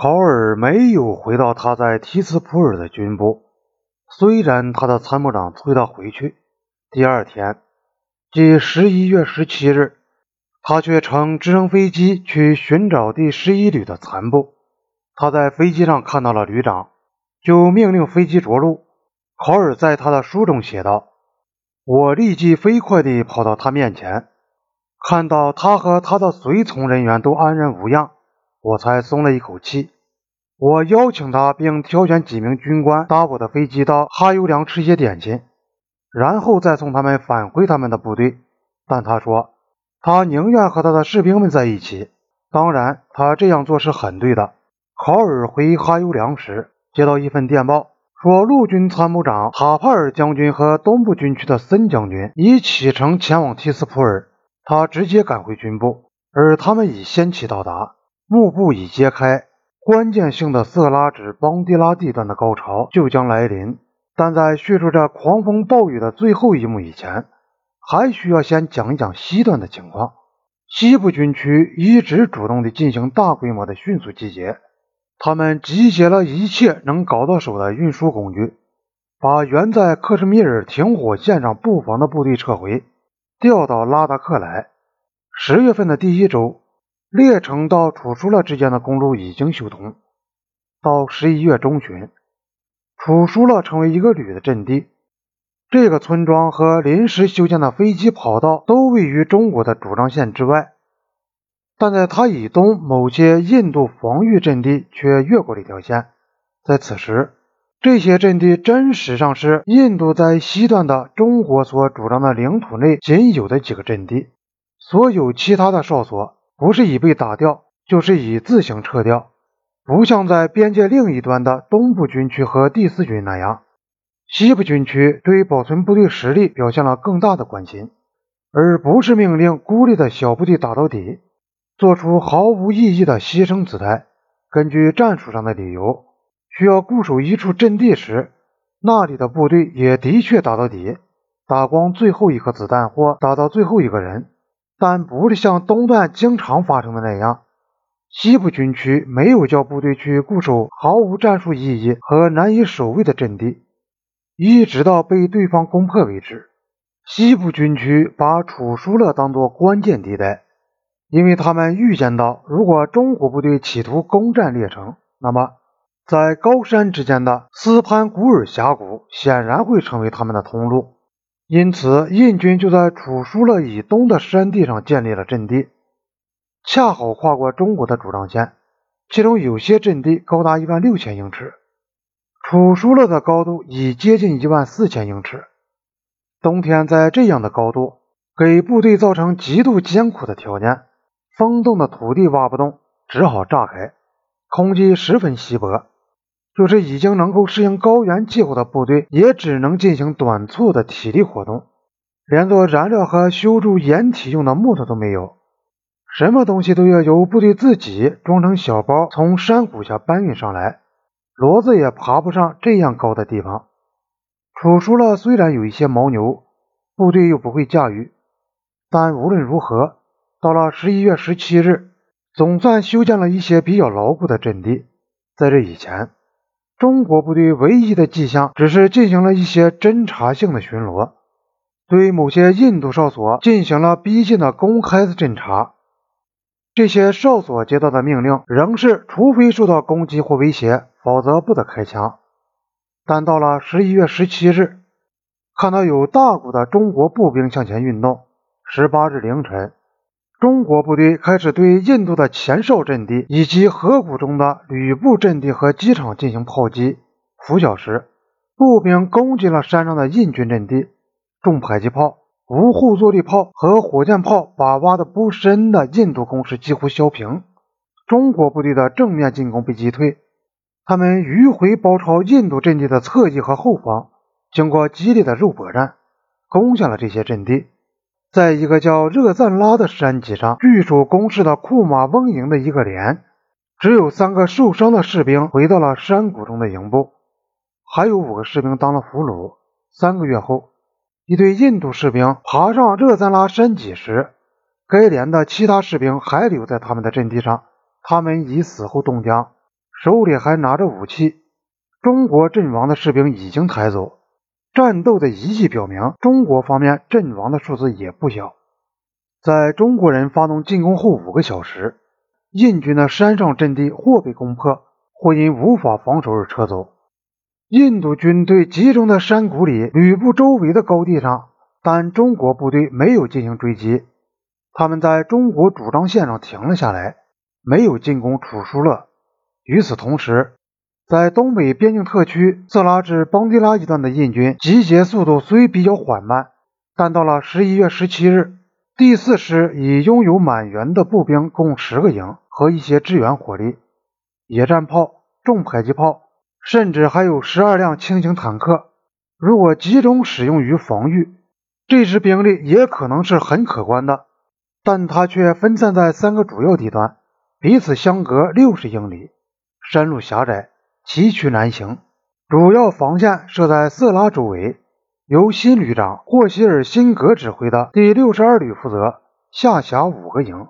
考尔没有回到他在提斯普尔的军部，虽然他的参谋长催他回去。第二天，即十一月十七日，他却乘直升飞机去寻找第十一旅的残部。他在飞机上看到了旅长，就命令飞机着陆。考尔在他的书中写道：“我立即飞快地跑到他面前，看到他和他的随从人员都安然无恙。”我才松了一口气。我邀请他，并挑选几名军官搭我的飞机到哈尤良吃些点心，然后再送他们返回他们的部队。但他说，他宁愿和他的士兵们在一起。当然，他这样做是很对的。考尔回哈尤良时，接到一份电报，说陆军参谋长塔帕尔将军和东部军区的森将军已启程前往提斯普尔，他直接赶回军部，而他们已先期到达。幕布已揭开，关键性的色拉至邦迪拉地段的高潮就将来临。但在叙述这狂风暴雨的最后一幕以前，还需要先讲一讲西段的情况。西部军区一直主动地进行大规模的迅速集结，他们集结了一切能搞到手的运输工具，把原在克什米尔停火线上布防的部队撤回，调到拉达克来。十月份的第一周。列城到楚舒勒之间的公路已经修通。到十一月中旬，楚舒勒成为一个旅的阵地。这个村庄和临时修建的飞机跑道都位于中国的主张线之外，但在它以东某些印度防御阵地却越过了一条线。在此时，这些阵地真实上是印度在西段的中国所主张的领土内仅有的几个阵地，所有其他的哨所。不是已被打掉，就是已自行撤掉，不像在边界另一端的东部军区和第四军那样，西部军区对保存部队实力表现了更大的关心，而不是命令孤立的小部队打到底，做出毫无意义的牺牲姿态。根据战术上的理由，需要固守一处阵地时，那里的部队也的确打到底，打光最后一颗子弹或打到最后一个人。但不是像东段经常发生的那样，西部军区没有叫部队去固守毫无战术意义和难以守卫的阵地，一直到被对方攻破为止。西部军区把楚舒勒当作关键地带，因为他们预见到，如果中国部队企图攻占列城，那么在高山之间的斯潘古尔峡谷显然会成为他们的通路。因此，印军就在楚舒勒以东的山地上建立了阵地，恰好跨过中国的主张线。其中有些阵地高达一万六千英尺，楚舒勒的高度已接近一万四千英尺。冬天在这样的高度，给部队造成极度艰苦的条件。风冻的土地挖不动，只好炸开，空气十分稀薄。就是已经能够适应高原气候的部队，也只能进行短促的体力活动，连做燃料和修筑掩体用的木头都没有，什么东西都要由部队自己装成小包从山谷下搬运上来，骡子也爬不上这样高的地方。楚舒勒虽然有一些牦牛，部队又不会驾驭，但无论如何，到了十一月十七日，总算修建了一些比较牢固的阵地。在这以前。中国部队唯一的迹象，只是进行了一些侦察性的巡逻，对某些印度哨所进行了逼近的公开的侦察。这些哨所接到的命令仍是，除非受到攻击或威胁，否则不得开枪。但到了十一月十七日，看到有大股的中国步兵向前运动。十八日凌晨。中国部队开始对印度的前哨阵地以及河谷中的旅部阵地和机场进行炮击。拂晓时，步兵攻击了山上的印军阵地，重迫击炮、无后坐力炮和火箭炮把挖得不深的印度工事几乎削平。中国部队的正面进攻被击退，他们迂回包抄印度阵地的侧翼和后方，经过激烈的肉搏战，攻下了这些阵地。在一个叫热赞拉的山脊上，据守攻势的库马翁营的一个连，只有三个受伤的士兵回到了山谷中的营部，还有五个士兵当了俘虏。三个月后，一队印度士兵爬上热赞拉山脊时，该连的其他士兵还留在他们的阵地上，他们已死后冻僵。手里还拿着武器。中国阵亡的士兵已经抬走，战斗的仪器表明，中国方面阵亡的数字也不小。在中国人发动进攻后五个小时，印军的山上阵地或被攻破，或因无法防守而撤走。印度军队集中在山谷里吕布周围的高地上，但中国部队没有进行追击。他们在中国主张线上停了下来，没有进攻楚舒勒。与此同时，在东北边境特区色拉至邦迪拉一段的印军集结速度虽比较缓慢，但到了十一月十七日，第四师已拥有满员的步兵共十个营和一些支援火力、野战炮、重迫击炮，甚至还有十二辆轻型坦克。如果集中使用于防御，这支兵力也可能是很可观的。但它却分散在三个主要地段，彼此相隔六十英里，山路狭窄，崎岖难行。主要防线设在色拉周围，由新旅长霍希尔辛格指挥的第六十二旅负责，下辖五个营。